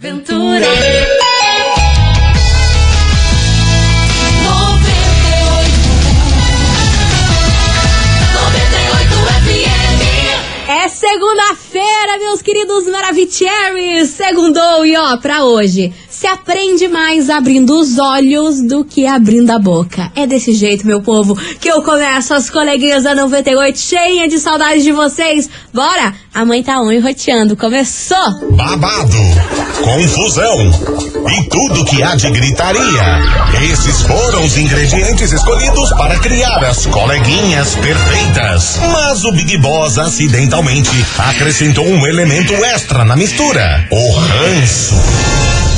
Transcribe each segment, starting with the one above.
Ventura. É segunda-feira, meus queridos Maravicheries! Segundou e ó, pra hoje se aprende mais abrindo os olhos do que abrindo a boca. É desse jeito, meu povo, que eu começo as coleguinhas da 98 cheia de saudades de vocês. Bora! A mãe tá on roteando. Começou! Babado, confusão e tudo que há de gritaria. Esses foram os ingredientes escolhidos para criar as coleguinhas perfeitas. Mas o Big Boss acidentalmente acrescentou um elemento extra na mistura: o ranço.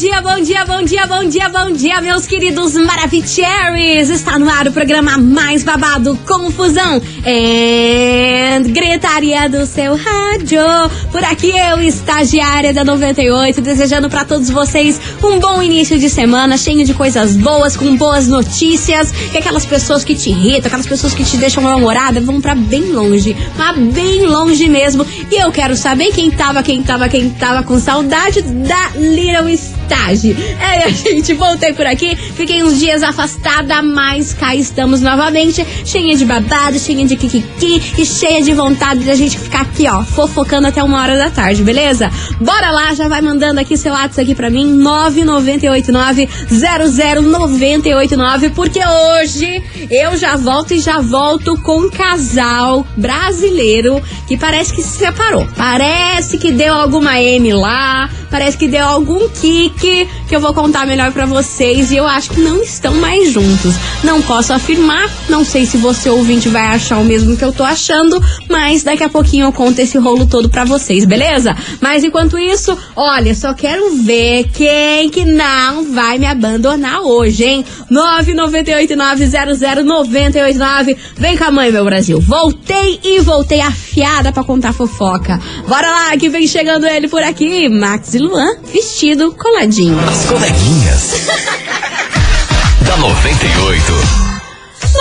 Dia, bom dia, bom dia, bom dia, bom dia, meus queridos Maravicheries! Está no ar o programa mais babado, Confusão e Gritaria do seu rádio. Por aqui eu, estagiária da 98, desejando para todos vocês um bom início de semana, cheio de coisas boas, com boas notícias, que aquelas pessoas que te irritam, aquelas pessoas que te deixam mal-humorada, vão para bem longe, mas bem longe mesmo. E eu quero saber quem tava, quem tava, quem tava com saudade da Little Stage. É, gente voltei por aqui, fiquei uns dias afastada, mas cá estamos novamente, cheia de babado, cheia de kikiki e cheia de vontade da gente ficar aqui, ó, fofocando até uma hora da tarde, beleza? Bora lá, já vai mandando aqui seu WhatsApp aqui pra mim, 9989-00989, porque hoje eu já volto e já volto com um casal brasileiro que parece que se separou. Parece que deu alguma M lá, parece que deu algum kick que eu vou contar melhor pra vocês e eu acho que não estão mais juntos. Não posso afirmar, não sei se você ouvinte vai achar o mesmo que eu tô achando, mas daqui a pouquinho eu conto esse rolo todo pra vocês, beleza? Mas enquanto isso, olha, só quero ver quem que não vai me abandonar hoje, hein? 998900989. Vem com a mãe, meu Brasil. Voltei e voltei afiada pra contar fofoca. Bora lá, que vem chegando ele por aqui, Max e Luan, vestido coladinho. As coleguinhas. da 98.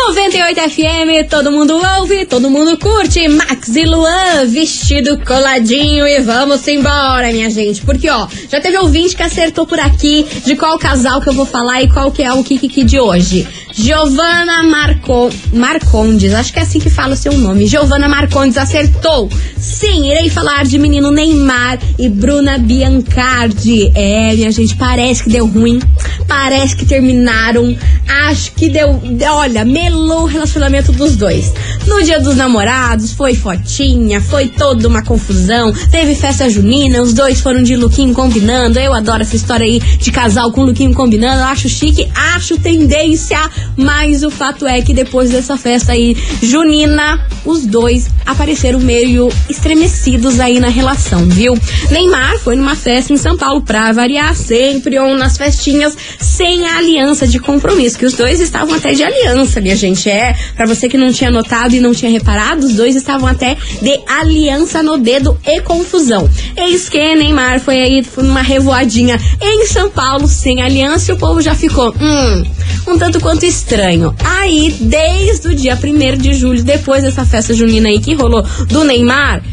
98 FM, todo mundo ouve, todo mundo curte. Max e Luan, vestido coladinho e vamos embora, minha gente. Porque, ó, já teve ouvinte que acertou por aqui de qual casal que eu vou falar e qual que é o Kiki de hoje. Giovana Marco... Marcondes, acho que é assim que fala o seu nome. Giovana Marcondes acertou. Sim, irei falar de menino Neymar e Bruna Biancardi. É, minha gente, parece que deu ruim. Parece que terminaram. Acho que deu. Olha, melou o relacionamento dos dois. No dia dos namorados, foi fotinha, foi toda uma confusão. Teve festa junina, os dois foram de lookinho combinando. Eu adoro essa história aí de casal com lookinho combinando. Acho chique, acho tendência. Mas o fato é que depois dessa festa aí junina, os dois apareceram meio estremecidos aí na relação, viu? Neymar foi numa festa em São Paulo pra variar sempre ou nas festinhas sem a aliança de compromisso, que os dois estavam até de aliança, minha gente. É, para você que não tinha notado e não tinha reparado, os dois estavam até de aliança no dedo e confusão. Eis que Neymar foi aí numa revoadinha em São Paulo sem aliança e o povo já ficou, hum, um tanto quanto estranho. Aí, desde o dia 1 de julho, depois dessa festa junina aí que rolou do Neymar,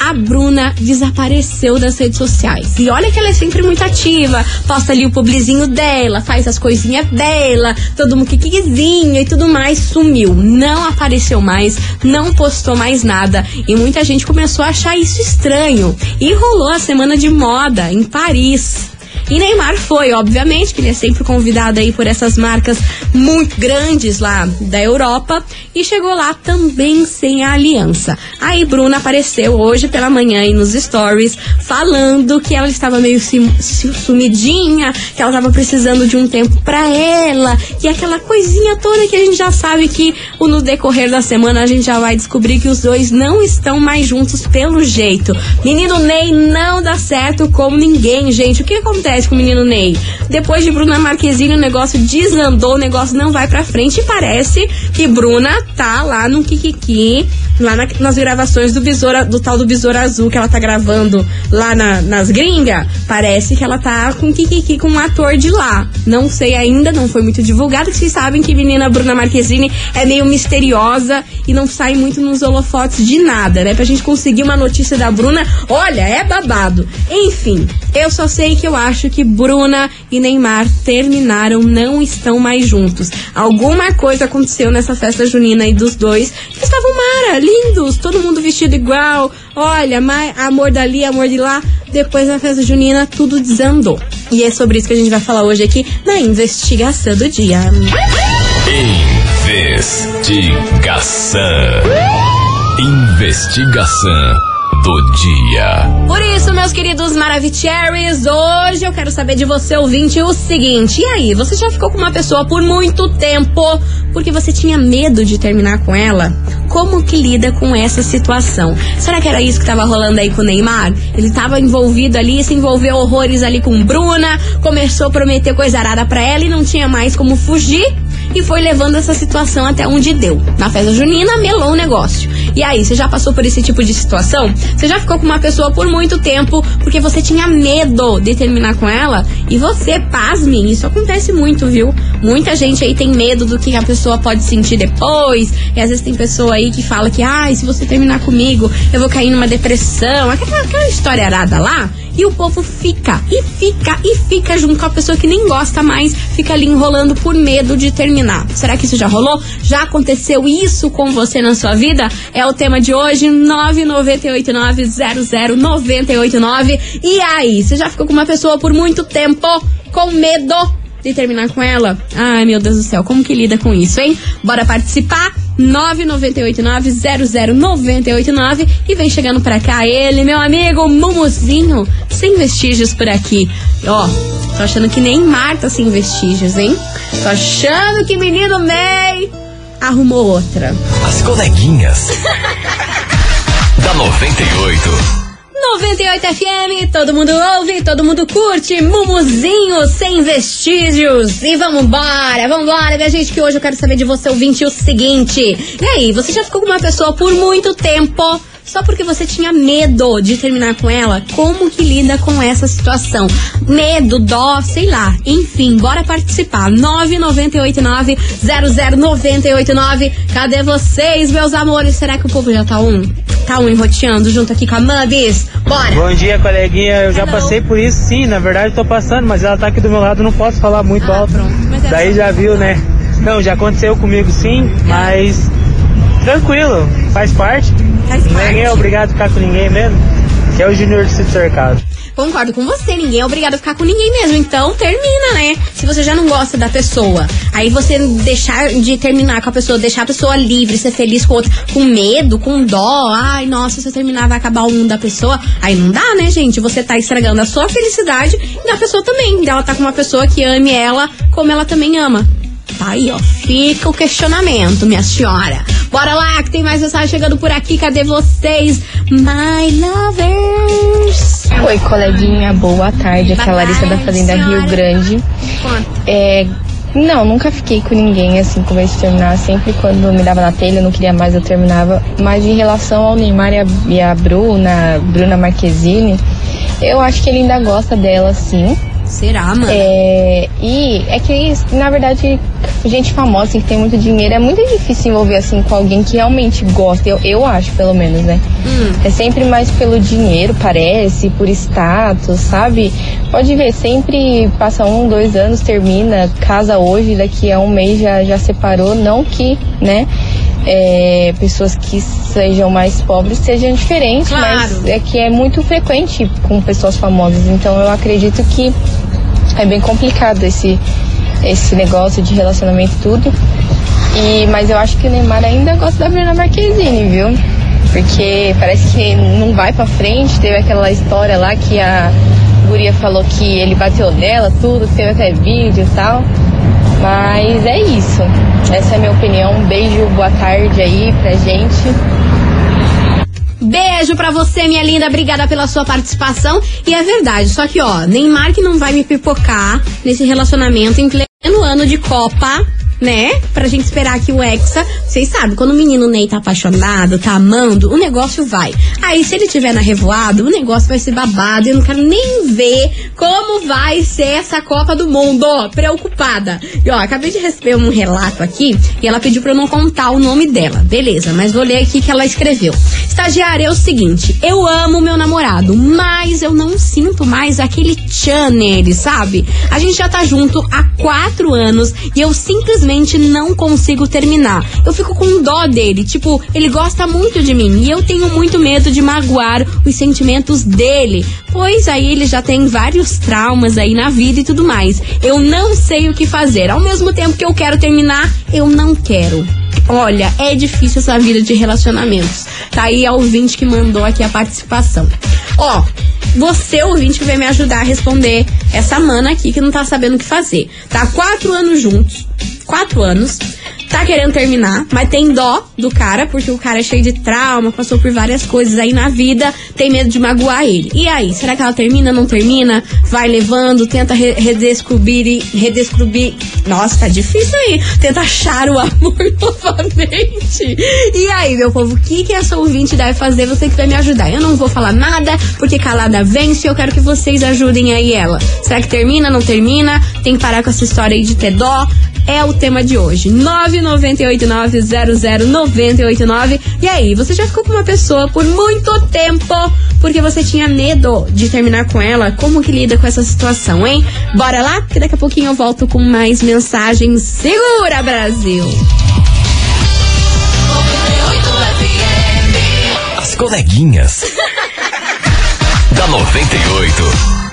a Bruna desapareceu das redes sociais. E olha que ela é sempre muito ativa, posta ali o publizinho dela, faz as coisinhas dela, todo mundo quiquizinho e tudo mais, sumiu. Não apareceu mais, não postou mais nada. E muita gente começou a achar isso estranho. E rolou a semana de moda em Paris. E Neymar foi, obviamente, que ele é sempre convidado aí por essas marcas muito grandes lá da Europa e chegou lá também sem a aliança. Aí Bruna apareceu hoje pela manhã aí nos stories falando que ela estava meio sumidinha, que ela estava precisando de um tempo para ela, e aquela coisinha toda que a gente já sabe que no decorrer da semana a gente já vai descobrir que os dois não estão mais juntos pelo jeito. Menino Ney não dá certo como ninguém, gente. O que acontece com o menino Ney? Depois de Bruna Marquezine, o negócio desandou, o negócio não vai pra frente e parece que Bruna tá lá no Kikiki lá na- nas gravações do Besouro, do tal do Besouro Azul que ela tá gravando lá na- nas gringas, parece que ela tá com kikiki com um ator de lá. Não sei ainda, não foi muito divulgado, que vocês sabem que menina Bruna Marquezine é meio misteriosa e não sai muito nos holofotes de nada, né? Pra gente conseguir uma notícia da Bruna, olha, é babado. Enfim, eu só sei que eu acho que Bruna e Neymar terminaram, não estão mais juntos. Alguma coisa aconteceu nessa festa junina aí dos dois. Eles estavam mara, lindos, todo mundo vestido igual. Olha, ma- amor dali, amor de lá. Depois da festa junina, tudo desandou. E é sobre isso que a gente vai falar hoje aqui na investigação do dia. Investigação. Investigação do dia. Por isso, meus queridos Maravicheries, hoje eu quero saber de você, ouvinte, o seguinte. E aí, você já ficou com uma pessoa por muito tempo porque você tinha medo de terminar com ela? Como que lida com essa situação? Será que era isso que tava rolando aí com o Neymar? Ele tava envolvido ali, se envolveu horrores ali com Bruna, começou a prometer coisa arada pra ela e não tinha mais como fugir e foi levando essa situação até onde deu. Na festa junina, melou o negócio. E aí, você já passou por esse tipo de situação? Você já ficou com uma pessoa por muito tempo porque você tinha medo de terminar com ela? E você, pasmem, isso acontece muito, viu? Muita gente aí tem medo do que a pessoa pode sentir depois. E às vezes tem pessoa aí que fala que, ai, se você terminar comigo, eu vou cair numa depressão. Aquela, aquela história arada lá. E o povo fica, e fica, e fica junto com a pessoa que nem gosta mais, fica ali enrolando por medo de terminar. Será que isso já rolou? Já aconteceu isso com você na sua vida? É o tema de hoje, 998900989. E aí, você já ficou com uma pessoa por muito tempo com medo de terminar com ela? Ai, meu Deus do céu, como que lida com isso, hein? Bora participar? 998900989 e vem chegando pra cá ele, meu amigo Mumuzinho, sem vestígios por aqui. Ó, tô achando que nem Marta sem vestígios, hein? Tô achando que menino Ney arrumou outra. As coleguinhas. da 98. 98 FM, todo mundo ouve, todo mundo curte, Mumuzinho sem vestígios. E vambora, vambora, minha gente, que hoje eu quero saber de você, ouvinte, o seguinte. E aí, você já ficou com uma pessoa por muito tempo só porque você tinha medo de terminar com ela? Como que lida com essa situação? Medo, dó, sei lá. Enfim, bora participar. 998900989. Cadê vocês, meus amores? Será que o povo já tá um? Tá um enroteando junto aqui com a Mambis? Bora! Bom dia, coleguinha. Eu já Hello. passei por isso, sim. Na verdade, tô passando, mas ela tá aqui do meu lado, não posso falar muito Ah, alto. pronto. Mas é Daí já viu, né? Não, já aconteceu comigo, sim, mas tranquilo, faz parte. Faz parte. Ninguém é obrigado a ficar com ninguém mesmo. Que é o Júnior de Sítio Cercado. Concordo com você, ninguém é obrigado a ficar com ninguém mesmo. Então termina, né? Se você já não gosta da pessoa, aí você deixar de terminar com a pessoa, deixar a pessoa livre, ser feliz com outra, com medo, com dó. Ai, nossa, se eu terminar vai acabar o mundo da pessoa. Aí não dá, né, gente? Você tá estragando a sua felicidade e da pessoa também. Ela tá com uma pessoa que ame ela como ela também ama. Tá aí, ó. Fica o questionamento, minha senhora. Bora lá, que tem mais mensagem chegando por aqui. Cadê vocês? My lovers. Oi, coleguinha, boa tarde. Aqui é a Larissa da Fazenda Rio senhora. Grande. Conta. É, não, nunca fiquei com ninguém assim com medo de terminar. Sempre quando me dava na telha, eu não queria mais, eu terminava. Mas em relação ao Neymar e a, e a Bruna, Bruna Marquezine, eu acho que ele ainda gosta dela, sim. Será, mano? É, e é que, na verdade, gente famosa assim, que tem muito dinheiro, é muito difícil envolver assim com alguém que realmente gosta. Eu, eu acho, pelo menos, né? Hum. É sempre mais pelo dinheiro, parece, por status, sabe? Pode ver, sempre passa um, dois anos, termina, casa hoje, daqui a um mês já, já separou. Não que, né? É, pessoas que sejam mais pobres sejam diferentes, Claro. mas é que é muito frequente com pessoas famosas. Então eu acredito que é bem complicado esse, esse negócio de relacionamento e tudo. E, mas eu acho que o Neymar ainda gosta da Bruna Marquezine, viu? Porque parece que não vai pra frente. Teve aquela história lá que a guria falou que ele bateu nela, tudo, teve até vídeo e tal. Mas é isso. Essa é a minha opinião. Um beijo, boa tarde aí pra gente. Beijo pra você, minha linda. Obrigada pela sua participação. E é verdade, só que, ó, Neymar que não vai me pipocar nesse relacionamento em pleno ano de Copa. Né? Pra gente esperar que o Hexa. Vocês sabem, quando o menino Ney tá apaixonado, tá amando, o negócio vai. Aí, se ele tiver na revoada, o negócio vai ser babado. Eu não quero nem ver como vai ser essa Copa do Mundo. Preocupada. E ó, acabei de receber um relato aqui e ela pediu pra eu não contar o nome dela. Beleza, mas vou ler aqui que ela escreveu. Estagiária, é o seguinte: eu amo meu namorado, mas eu não sinto mais aquele tchan nele, sabe? A gente já tá junto há quatro anos e eu simplesmente não consigo terminar. Eu fico com dó dele, tipo, ele gosta muito de mim e eu tenho muito medo de magoar os sentimentos dele, pois aí ele já tem vários traumas aí na vida e tudo mais. Eu não sei o que fazer. Ao mesmo tempo que eu quero terminar, eu não quero. Olha, é difícil essa vida de relacionamentos. Tá aí a ouvinte que mandou aqui a participação. Ó, você, ouvinte, que vai me ajudar a responder essa mana aqui que não tá sabendo o que fazer. Tá quatro anos juntos. Quatro anos tá querendo terminar, mas tem dó do cara, porque o cara é cheio de trauma, passou por várias coisas aí na vida, tem medo de magoar ele. E aí, será que ela termina, não termina? Vai levando, tenta re redescobrir, redescobrir. Nossa, tá difícil aí. Tenta achar o amor novamente. E aí, meu povo, o que, que essa ouvinte deve fazer? Você que vai me ajudar. Eu não vou falar nada, porque calada vence, eu quero que vocês ajudem aí ela. Será que termina, não termina? Tem que parar com essa história aí de ter dó é o tema de hoje. 998900989. E aí, você já ficou com uma pessoa por muito tempo porque você tinha medo de terminar com ela? Como que lida com essa situação, hein? Bora lá, que daqui a pouquinho eu volto com mais mensagens. Segura, Brasil! As coleguinhas. da 98.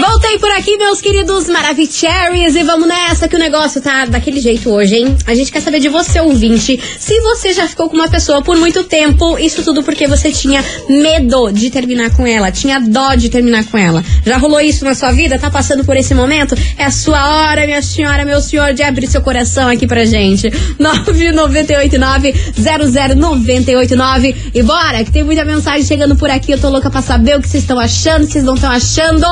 Voltei por aqui, meus queridos Maravicheries, e vamos nessa que o negócio tá daquele jeito hoje, hein? A gente quer saber de você, ouvinte, se você já ficou com uma pessoa por muito tempo, isso tudo porque você tinha medo de terminar com ela, tinha dó de terminar com ela. Já rolou isso na sua vida? Tá passando por esse momento? É a sua hora, minha senhora, meu senhor, de abrir seu coração aqui pra gente. 9989-00989. E bora, que tem muita mensagem chegando por aqui. Eu tô louca pra saber o que vocês estão achando, vocês não estão achando.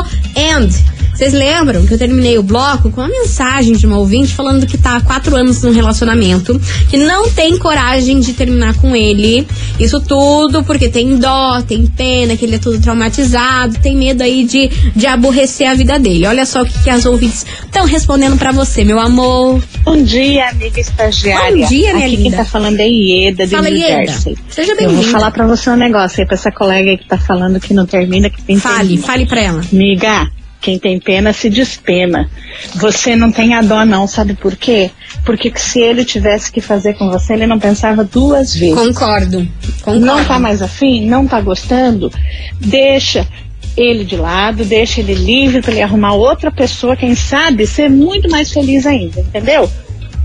Vocês lembram que eu terminei o bloco com uma mensagem de uma ouvinte falando que tá há quatro anos num relacionamento, que não tem coragem de terminar com ele. Isso tudo porque tem dó, tem pena, que ele é todo traumatizado, tem medo aí de, de aborrecer a vida dele. Olha só o que, que as ouvintes estão respondendo para você, meu amor. Bom dia, amiga estagiária. Bom dia, minha Aqui linda. quem tá falando é Ieda, de Fala, New Ieda. Jersey. Seja Eu bem-vinda. vou falar pra você um negócio aí, pra essa colega aí que tá falando que não termina, que tem Fale, termina. fale pra ela. Amiga, quem tem pena se despena. Você não tem a dó não, sabe por quê? Porque se ele tivesse que fazer com você, ele não pensava duas vezes. Concordo. Concordo. Não tá mais afim? Não tá gostando? Deixa ele de lado, deixa ele livre para ele arrumar outra pessoa, quem sabe ser muito mais feliz ainda, entendeu?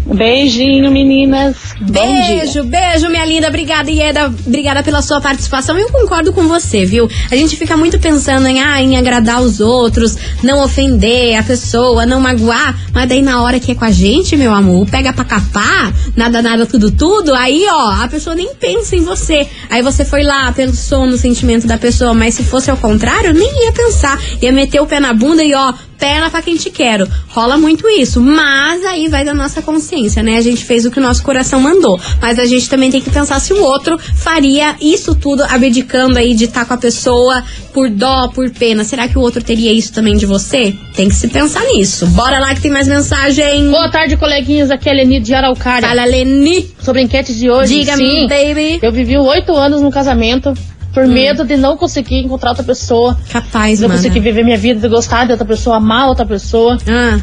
Beijinho, meninas. Beijo, beijo, minha linda. Obrigada, Ieda. Obrigada pela sua participação. Eu concordo com você, viu? A gente fica muito pensando em, ah, em agradar os outros, não ofender a pessoa, não magoar. Mas daí na hora que é com a gente, meu amor, pega pra capar, nada, nada, tudo, tudo. Aí, ó, a pessoa nem pensa em você. Aí você foi lá, pensou no sentimento da pessoa. Mas se fosse ao contrário, nem ia pensar. Ia meter o pé na bunda e, ó, perna pra quem te quero. Rola muito isso. Mas aí vai da nossa consciência, né? A gente fez o que o nosso coração mandou. Mas a gente também tem que pensar se o outro faria isso tudo abdicando aí de estar com a pessoa por dó, por pena. Será que o outro teria isso também de você? Tem que se pensar nisso. Bora lá que tem mais mensagem. Boa tarde, coleguinhas. Aqui é a Leni de Araucária. Fala, Leni. Sobre a enquete de hoje. Diga-me, baby. eu vivi oito anos num casamento por medo de não conseguir encontrar outra pessoa. Capaz, não conseguir viver minha vida, de gostar de outra pessoa, amar outra pessoa, Ah,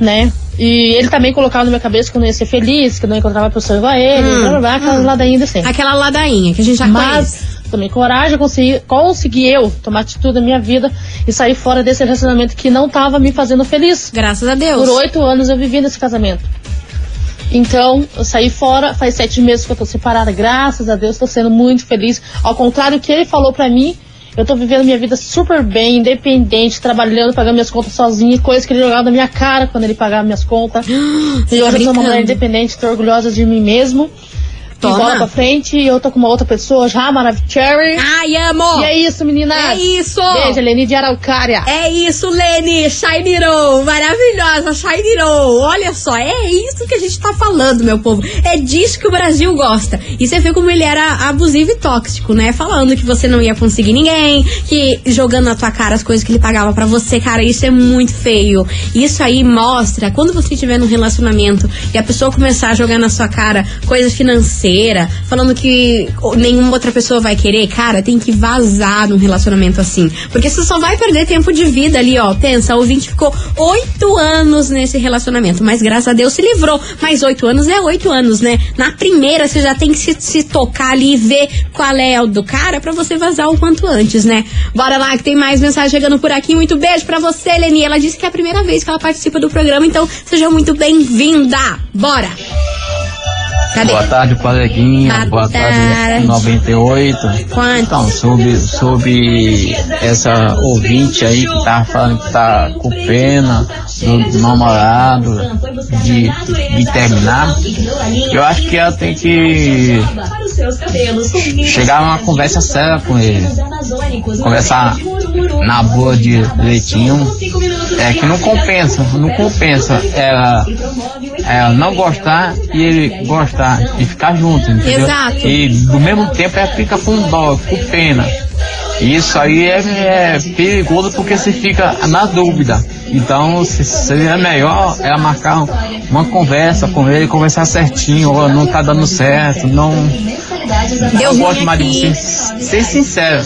né? E ele também colocava na minha cabeça que eu não ia ser feliz, que eu não encontrava uma pessoa igual a ele, Hum, blá blá blá, aquelas hum. ladainhas de sempre. aquela ladainha que a gente já conhece. Mas tomei coragem, consegui, consegui eu tomar atitude na minha vida e sair fora desse relacionamento que não tava me fazendo feliz. Graças a Deus. Por oito anos eu vivi nesse casamento. Então, eu saí fora, faz sete meses que eu tô separada, graças a Deus, tô sendo muito feliz. Ao contrário do que ele falou pra mim, eu tô vivendo minha vida super bem, independente, trabalhando, pagando minhas contas sozinha, coisa que ele jogava na minha cara quando ele pagava minhas contas. E hoje eu sou uma mulher independente, tô orgulhosa de mim mesmo. Toma. bola pra frente, e eu tô com uma outra pessoa já, maravilhosa. Ai, amo! E é isso, meninas. É isso! Beijo, Leni de Araucária. É isso, Lene! Shiniron! Maravilhosa, Shiniron! Olha só, é isso que a gente tá falando, meu povo. É disso que o Brasil gosta. E você vê como ele era abusivo e tóxico, né? Falando que você não ia conseguir ninguém, que jogando na tua cara as coisas que ele pagava pra você. Cara, isso é muito feio. Isso aí mostra, quando você estiver num relacionamento e a pessoa começar a jogar na sua cara coisa falando que nenhuma outra pessoa vai querer, cara, tem que vazar num relacionamento assim. Porque você só vai perder tempo de vida ali, ó. Pensa, o ouvinte ficou oito anos nesse relacionamento, mas graças a Deus se livrou. Mas oito anos é oito anos, né? Na primeira você já tem que se, se tocar ali e ver qual é o do cara pra você vazar o quanto antes, né? Bora lá que tem mais mensagem chegando por aqui. Muito beijo pra você, Leni. Ela disse que é a primeira vez que ela participa do programa, então seja muito bem-vinda. Bora! Cadê? Boa tarde, coleguinha. Boa tarde, 98. Quanto? Então, sobre, sobre essa ouvinte aí que tá falando que tá com pena do namorado de, de terminar, eu acho que ela tem que chegar a uma conversa séria com ele. Conversar na boa de leitinho. É que não compensa, não compensa ela, ela não gostar e ele gostar e ficar junto, entendeu? Exato. E do mesmo tempo ela fica com dó, com pena. Isso aí é, é perigoso porque você fica na dúvida. Então se- seria melhor ela marcar uma conversa com ele, conversar certinho, ó, não tá dando certo, não. Deu eu gosto mais de ser sincero.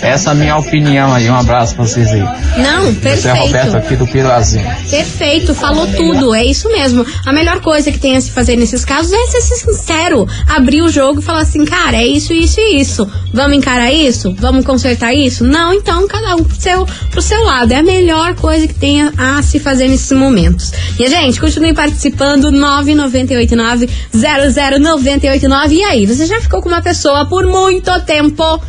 Essa é a minha opinião aí. Um abraço pra vocês aí. Não, é Roberto perfeito. aqui do Pilazinho. Perfeito, falou tudo, é isso mesmo. A melhor coisa que tem a se fazer nesses casos é ser sincero, abrir o jogo e falar assim, cara, é isso, isso e isso. Vamos encarar isso? Vamos consertar isso? Não, então cada um pro seu, pro seu lado. É a melhor coisa que tem a, a se fazer nesses momentos. E, gente, continue participando, 998900989. E aí, você já ficou com uma pessoa por muito tempo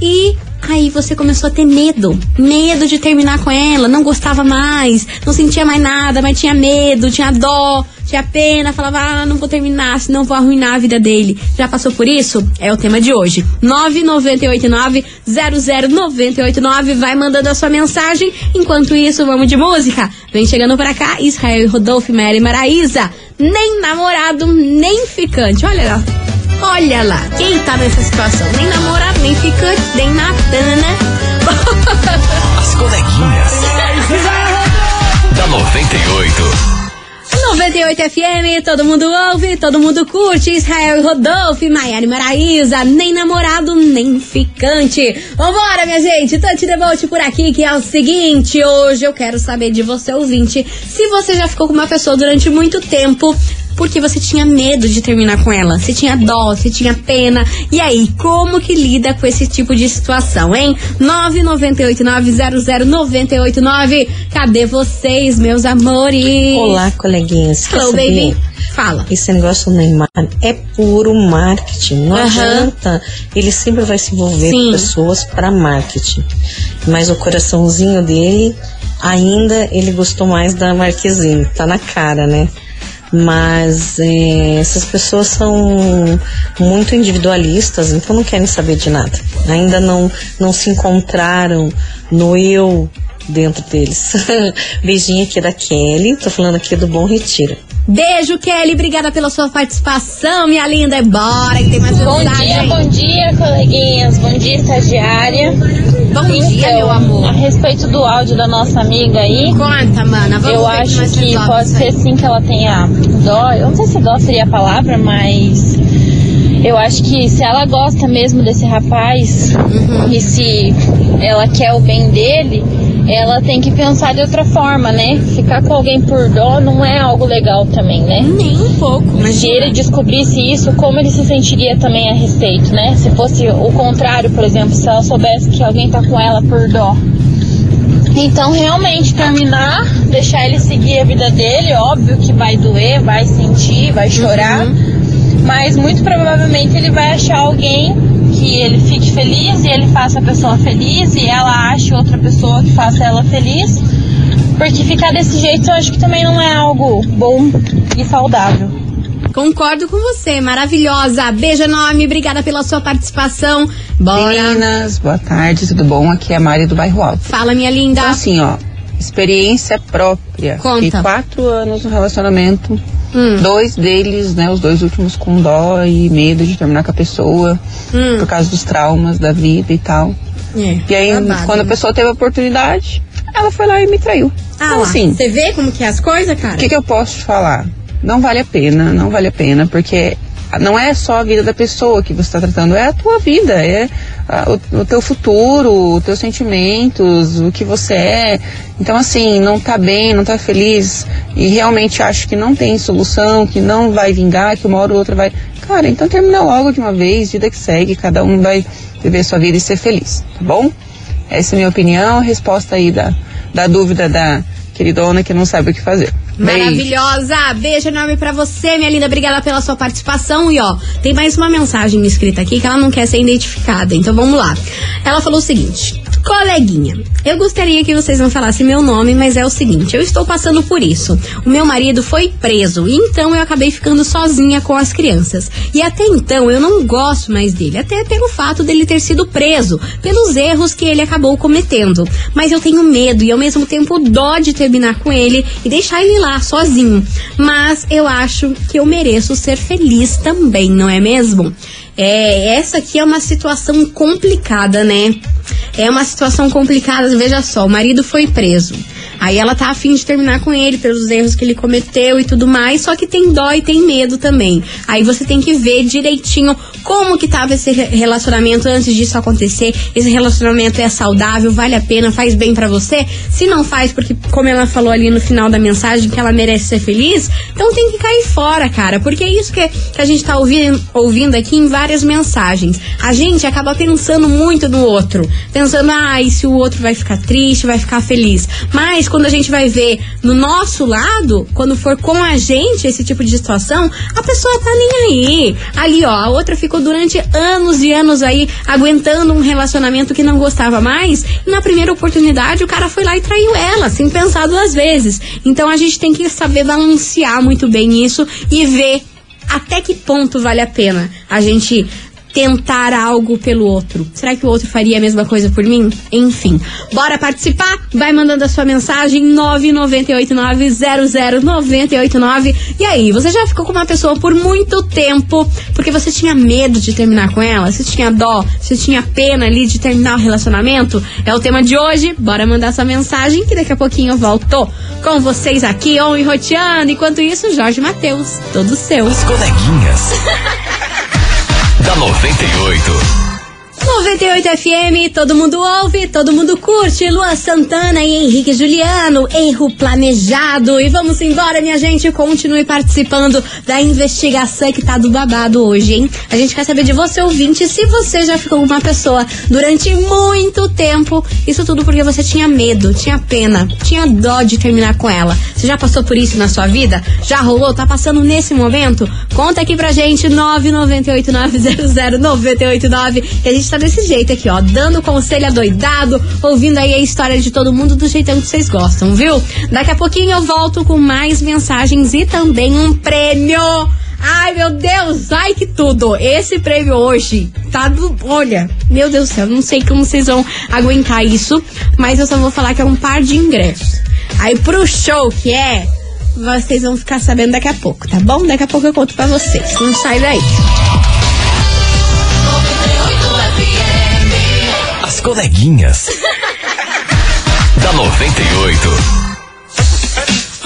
e aí você começou a ter medo. Medo de terminar com ela, não gostava mais, não sentia mais nada, mas tinha medo, tinha dó, tinha pena, falava, ah, não vou terminar, senão vou arruinar a vida dele. Já passou por isso? É o tema de hoje. 998900989, vai mandando a sua mensagem. Enquanto isso, vamos de música. Vem chegando pra cá, Israel Rodolfo, Mary Maraísa. Nem namorado, nem ficante. Olha lá. Olha lá, quem tá nessa situação? Nem namorado, nem ficante, nem nada, né? As coleguinhas. da 98. 98 FM, todo mundo ouve, todo mundo curte. Israel Rodolfo, Maiara Maraísa, nem namorado, nem ficante. Vambora, minha gente, Tante Debote por aqui, que é o seguinte: hoje eu quero saber de você, ouvinte, se você já ficou com uma pessoa durante muito tempo. Porque você tinha medo de terminar com ela. Você tinha dó, você tinha pena. E aí, como que lida com esse tipo de situação, hein? 998900989. Cadê vocês, meus amores? Olá, coleguinhas. Hello, saber? baby. Fala. Esse negócio do Neymar é puro marketing. Não Aham. adianta. Ele sempre vai se envolver Sim. com pessoas para marketing. Mas o coraçãozinho dele, ainda ele gostou mais da Marquezine. Tá na cara, né? Mas é, essas pessoas são muito individualistas, então não querem saber de nada. Ainda não, não se encontraram no eu dentro deles. Beijinho aqui da Kelly, tô falando aqui do Bom Retiro. Beijo, Kelly. Obrigada pela sua participação, minha linda. Bora, que tem mais Bom mensagem. dia, bom dia, coleguinhas. Bom dia, estagiária. Bom dia, meu A amor. respeito do áudio da nossa amiga aí, Conta, mana. Vamos eu ver acho que resolve pode ser sim que ela tenha dó. Eu não sei se dó seria a palavra, mas eu acho que se ela gosta mesmo desse rapaz Uhum. e se ela quer o bem dele, ela tem que pensar de outra forma, né? Ficar com alguém por dó não é algo legal também, né? Nem um pouco. Mas Se ele descobrisse isso, como ele se sentiria também a respeito, né? Se fosse o contrário, por exemplo, se ela soubesse que alguém tá com ela por dó. Então, realmente, terminar, deixar ele seguir a vida dele, óbvio que vai doer, vai sentir, vai chorar, mas muito provavelmente ele vai achar alguém que ele fique feliz e ele faça a pessoa feliz e ela ache outra pessoa que faça ela feliz. Porque ficar desse jeito eu acho que também não é algo bom e saudável. Concordo com você, maravilhosa. Beijo enorme, obrigada pela sua participação. Bora. Meninas, boa tarde, tudo bom? Aqui é a Mari do Bairro Alto. Fala, minha linda. Então, assim, ó, experiência própria. Conta. Fiquei quatro anos no relacionamento. Hum. Dois deles, né, os dois últimos com dó e medo de terminar com a pessoa. Hum. Por causa dos traumas da vida e tal. É, E aí, babado, quando a né? pessoa teve a oportunidade, ela foi lá e me traiu. Ah então, assim, você vê como que é as coisas, cara? o que, que eu posso te falar? Não vale a pena, não vale a pena, porque não é só a vida da pessoa que você está tratando, é a tua vida, é ah, o, o teu futuro, os teus sentimentos, o que você é. Então, assim, não tá bem, não tá feliz e realmente acho que não tem solução, que não vai vingar, que uma hora ou outra vai. Cara, então termina logo de uma vez, vida que segue, cada um vai viver sua vida e ser feliz, tá bom? Essa é a minha opinião, resposta aí da, da dúvida da queridona que não sabe o que fazer. Maravilhosa! Beijo enorme pra você, minha linda. Obrigada pela sua participação. E ó, tem mais uma mensagem escrita aqui que ela não quer ser identificada. Então vamos lá. Ela falou o seguinte: Coleguinha, eu gostaria que vocês não falassem meu nome, mas é o seguinte: eu estou passando por isso. O meu marido foi preso, então eu acabei ficando sozinha com as crianças. E até então eu não gosto mais dele, até pelo fato dele ter sido preso, pelos erros que ele acabou cometendo. Mas eu tenho medo e ao mesmo tempo dó de terminar com ele e deixar ele lá sozinho. Mas eu acho que eu mereço ser feliz também, não é mesmo? É, essa aqui é uma situação complicada, né? É uma situação complicada, veja só, o marido foi preso. Aí ela tá afim de terminar com ele pelos erros que ele cometeu e tudo mais, só que tem dó e tem medo também. Aí você tem que ver direitinho como que tava esse re- relacionamento antes disso acontecer. Esse relacionamento é saudável, vale a pena, faz bem pra você. Se não faz, porque como ela falou ali no final da mensagem que ela merece ser feliz, então tem que cair fora, cara. Porque é isso que, que a gente tá ouvindo, ouvindo aqui em várias mensagens. A gente acaba pensando muito no outro. Pensando, ah, e se o outro vai ficar triste, vai ficar feliz. Mas quando a gente vai ver no nosso lado, quando for com a gente esse tipo de situação, a pessoa tá nem aí. Ali, ó, a outra ficou durante anos e anos aí aguentando um relacionamento que não gostava mais. E na primeira oportunidade o cara foi lá e traiu ela, sem pensar duas vezes. Então a gente tem que saber balancear muito bem isso e ver até que ponto vale a pena a gente tentar algo pelo outro. Será que o outro faria a mesma coisa por mim? Enfim, bora participar? Vai mandando a sua mensagem 998900989. E aí, você já ficou com uma pessoa por muito tempo porque você tinha medo de terminar com ela? Você tinha dó? Você tinha pena ali de terminar o relacionamento? É o tema de hoje. Bora mandar sua mensagem que daqui a pouquinho eu volto com vocês aqui, on e roteando. Enquanto isso, Jorge Matheus, todo seu. As coleguinhas. da 98. 98 FM, todo mundo ouve, todo mundo curte. Lua Santana e Henrique Juliano, erro planejado. E vamos embora, minha gente. Continue participando da investigação que tá do babado hoje, hein? A gente quer saber de você, ouvinte, se você já ficou com uma pessoa durante muito tempo. Isso tudo porque você tinha medo, tinha pena, tinha dó de terminar com ela. Você já passou por isso na sua vida? Já rolou? Tá passando nesse momento? Conta aqui pra gente, 998900989, que a gente tá desse jeito aqui, ó, dando conselho adoidado, ouvindo aí a história de todo mundo do jeitão que vocês gostam, viu? Daqui a pouquinho eu volto com mais mensagens e também um prêmio. Ai, meu Deus, ai que tudo. Esse prêmio hoje tá do. Olha, meu Deus do céu, não sei como vocês vão aguentar isso, mas eu só vou falar que é um par de ingressos. Aí pro show que é, vocês vão ficar sabendo daqui a pouco, tá bom? Daqui a pouco eu conto pra vocês. Não sai daí. Coleguinhas. da 98.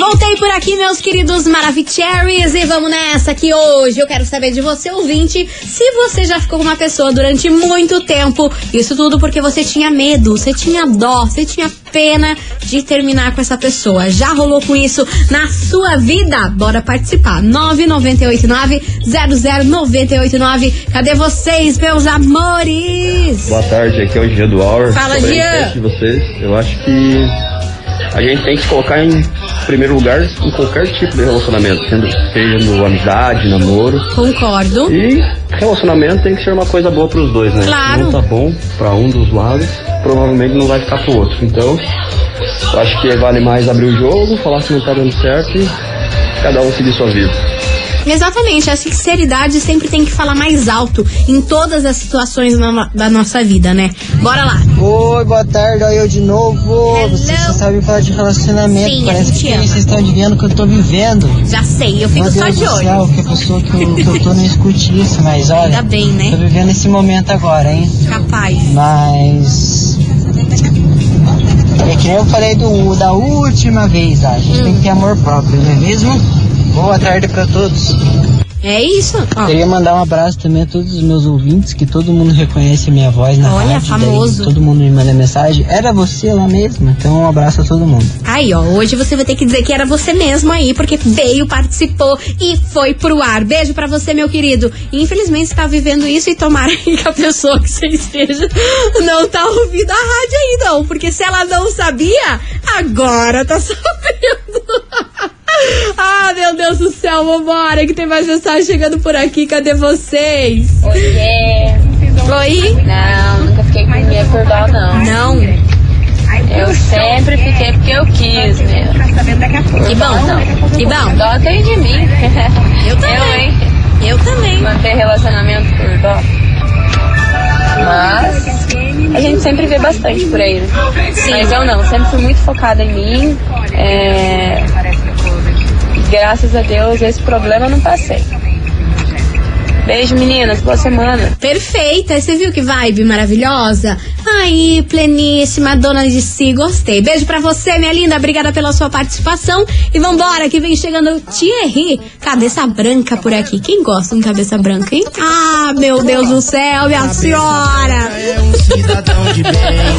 Voltei por aqui, meus queridos Maravicheries, e vamos nessa que hoje eu quero saber de você, ouvinte, se você já ficou com uma pessoa durante muito tempo. Isso tudo porque você tinha medo, você tinha dó, você tinha pena de terminar com essa pessoa. Já rolou com isso na sua vida? Bora participar. 9989-00989. Cadê vocês, meus amores? Boa tarde, aqui é o Gia do Hour. Fala, Sobre de vocês, eu acho que a gente tem que se colocar em primeiro lugar em qualquer tipo de relacionamento, sendo, sendo amizade, namoro. Concordo. E relacionamento tem que ser uma coisa boa pros dois, né? Claro. Se não tá bom pra um dos lados, provavelmente não vai ficar pro outro. Então, eu acho que vale mais abrir o jogo, falar se não tá dando certo e cada um seguir sua vida. Exatamente, a sinceridade sempre tem que falar mais alto em todas as situações na- da nossa vida, né? Bora lá. Oi, boa tarde, olha eu de novo. Vocês só sabem falar de relacionamento. Sim, Parece que ama. vocês estão adivinhando o que eu tô vivendo. Já sei, eu fico Meu só Deus de olho. Céu, que a pessoa que eu, que eu tô não escute isso, mas olha. Ainda bem, né? Tô vivendo esse momento agora, hein? Capaz. Mas. É que nem eu falei do, da última vez, a gente tem que ter amor próprio, não é mesmo? Boa tarde pra todos. É isso. Ó. Queria mandar um abraço também a todos os meus ouvintes, que todo mundo reconhece a minha voz na Olha, rádio. daí famoso. todo mundo me manda mensagem. Era você lá mesmo? Então um abraço a todo mundo. Aí, ó, hoje você vai ter que dizer que era você mesmo aí, porque veio, participou e foi pro ar. Beijo pra você, meu querido. Infelizmente você tá vivendo isso e tomara que a pessoa que você esteja não tá ouvindo a rádio aí, não. Porque se ela não sabia, agora tá sabendo. Meu Deus do céu, vambora, que tem mais mensagem chegando por aqui. Cadê vocês? Oiê. Oi? Não, nunca fiquei com ninguém por dó, não. Não. Eu sempre fiquei porque eu quis, né? Que bom, não. que bom. Dó tem de mim. Eu também. Eu, hein? Eu também. Manter relacionamento por dó. Mas a gente sempre vê bastante por aí, né? Mas eu não, sempre fui muito focada em mim. É... Graças a Deus esse problema eu não passei. Beijo meninas, boa semana. Perfeita, você viu que vibe maravilhosa? Aí, pleníssima, dona de si, gostei. Beijo pra você, minha linda, obrigada pela sua participação. E vambora, que vem chegando o Thierry, cabeça branca por aqui. Quem gosta de cabeça branca, hein? Ah, meu Deus do céu, minha senhora!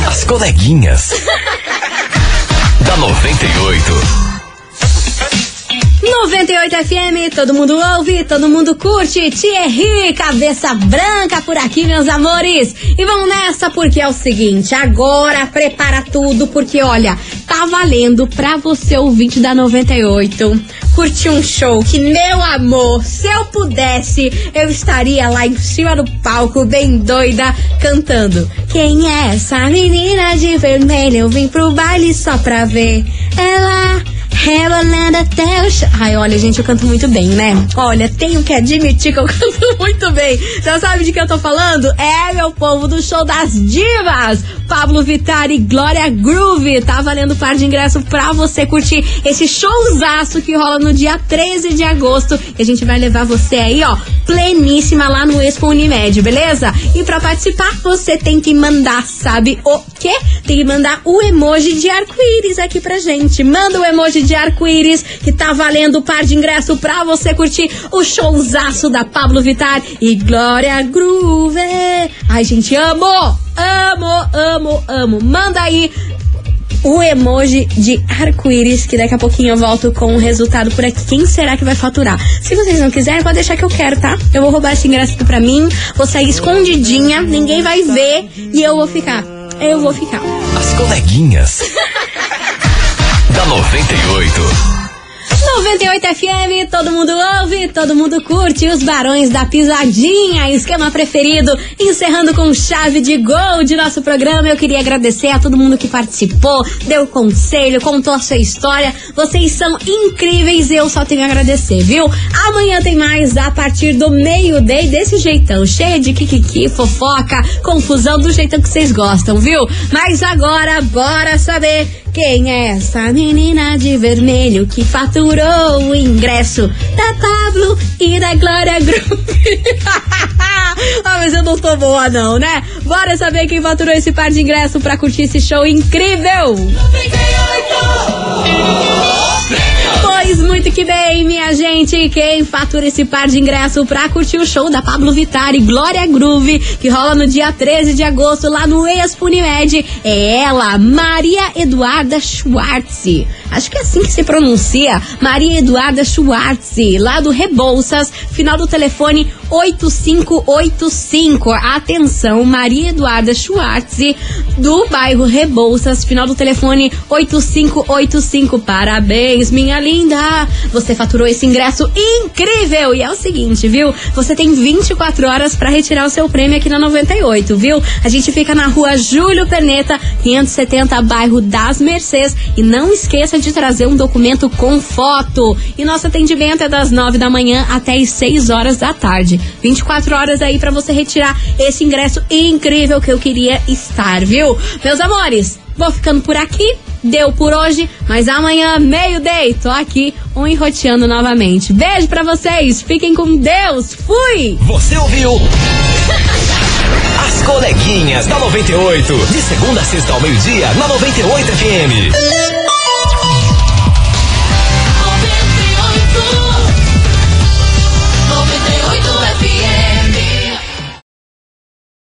As coleguinhas. da 98. 98 FM, todo mundo ouve, todo mundo curte. Thierry, cabeça branca por aqui, meus amores. E vamos nessa porque é o seguinte, agora prepara tudo porque olha, tá valendo pra você ouvinte da 98 curtir um show que, meu amor, se eu pudesse, eu estaria lá em cima do palco, bem doida, cantando. Quem é essa menina de vermelho? Eu vim pro baile só pra ver ela. Rebolando até o chão. Ai, olha, gente, eu canto muito bem, né? Olha, tenho que admitir que eu canto muito bem. Já sabe de que eu tô falando? É, meu povo, do show das divas. Pablo Vittar e Glória Groove. Tá valendo par de ingresso pra você curtir esse showzaço que rola no dia 13 de agosto. E a gente vai levar você aí, ó, pleníssima lá no Expo Unimed, beleza? E pra participar, você tem que mandar, sabe o quê? Tem que mandar o emoji de arco-íris aqui pra gente. Manda o emoji de arco-íris que tá valendo o par de ingresso pra você curtir o showzaço da Pablo Vittar e Glória Groove. Ai, gente, amo! Amo, amo, amo. Manda aí o emoji de arco-íris, que daqui a pouquinho eu volto com o resultado por aqui. Quem será que vai faturar? Se vocês não quiserem, pode deixar que eu quero, tá? Eu vou roubar esse ingresso aqui pra mim, vou sair escondidinha, ninguém vai ver e eu vou ficar. Eu vou ficar. As coleguinhas. da 98. 98 FM, todo mundo ouve, todo mundo curte os Barões da Pisadinha, esquema preferido, encerrando com chave de gol de nosso programa. Eu queria agradecer a todo mundo que participou, deu conselho, contou a sua história. Vocês são incríveis e eu só tenho a agradecer, viu? Amanhã tem mais a partir do meio-dia desse jeitão, cheio de kikiki, fofoca, confusão do jeitão que vocês gostam, viu? Mas agora, bora saber quem é essa menina de vermelho que faturou o ingresso da Pablo e da Glória Groove? ah, mas eu não tô boa não, né? Bora saber quem faturou esse par de ingresso pra curtir esse show incrível! Pois muito que bem, minha gente. Quem fatura esse par de ingresso pra curtir o show da Pablo Vittar Glória Groove, que rola no dia 13 de agosto lá no Expo Unimed, é ela, Maria Eduarda Schwartz. Acho que é assim que se pronuncia. Maria Eduarda Schwartz, lá do Rebouças, final do telefone 8585. Atenção, Maria Eduarda Schwartz, do bairro Rebouças, final do telefone 8585. Parabéns, minha linda! Você faturou esse ingresso incrível. E é o seguinte, viu? Você tem 24 horas para retirar o seu prêmio aqui na 98, viu? A gente fica na rua Júlio Perneta, 570, bairro das Mercês. E não esqueça de trazer um documento com foto. E nosso atendimento é das 9 da manhã até as 6 horas da tarde. 24 horas aí para você retirar esse ingresso incrível que eu queria estar, viu? Meus amores, vou ficando por aqui. Deu por hoje, mas amanhã, meio-day, tô aqui, um enroteando novamente. Beijo pra vocês, fiquem com Deus, fui! Você ouviu? As coleguinhas da 98. De segunda a sexta ao meio-dia, na 98 FM.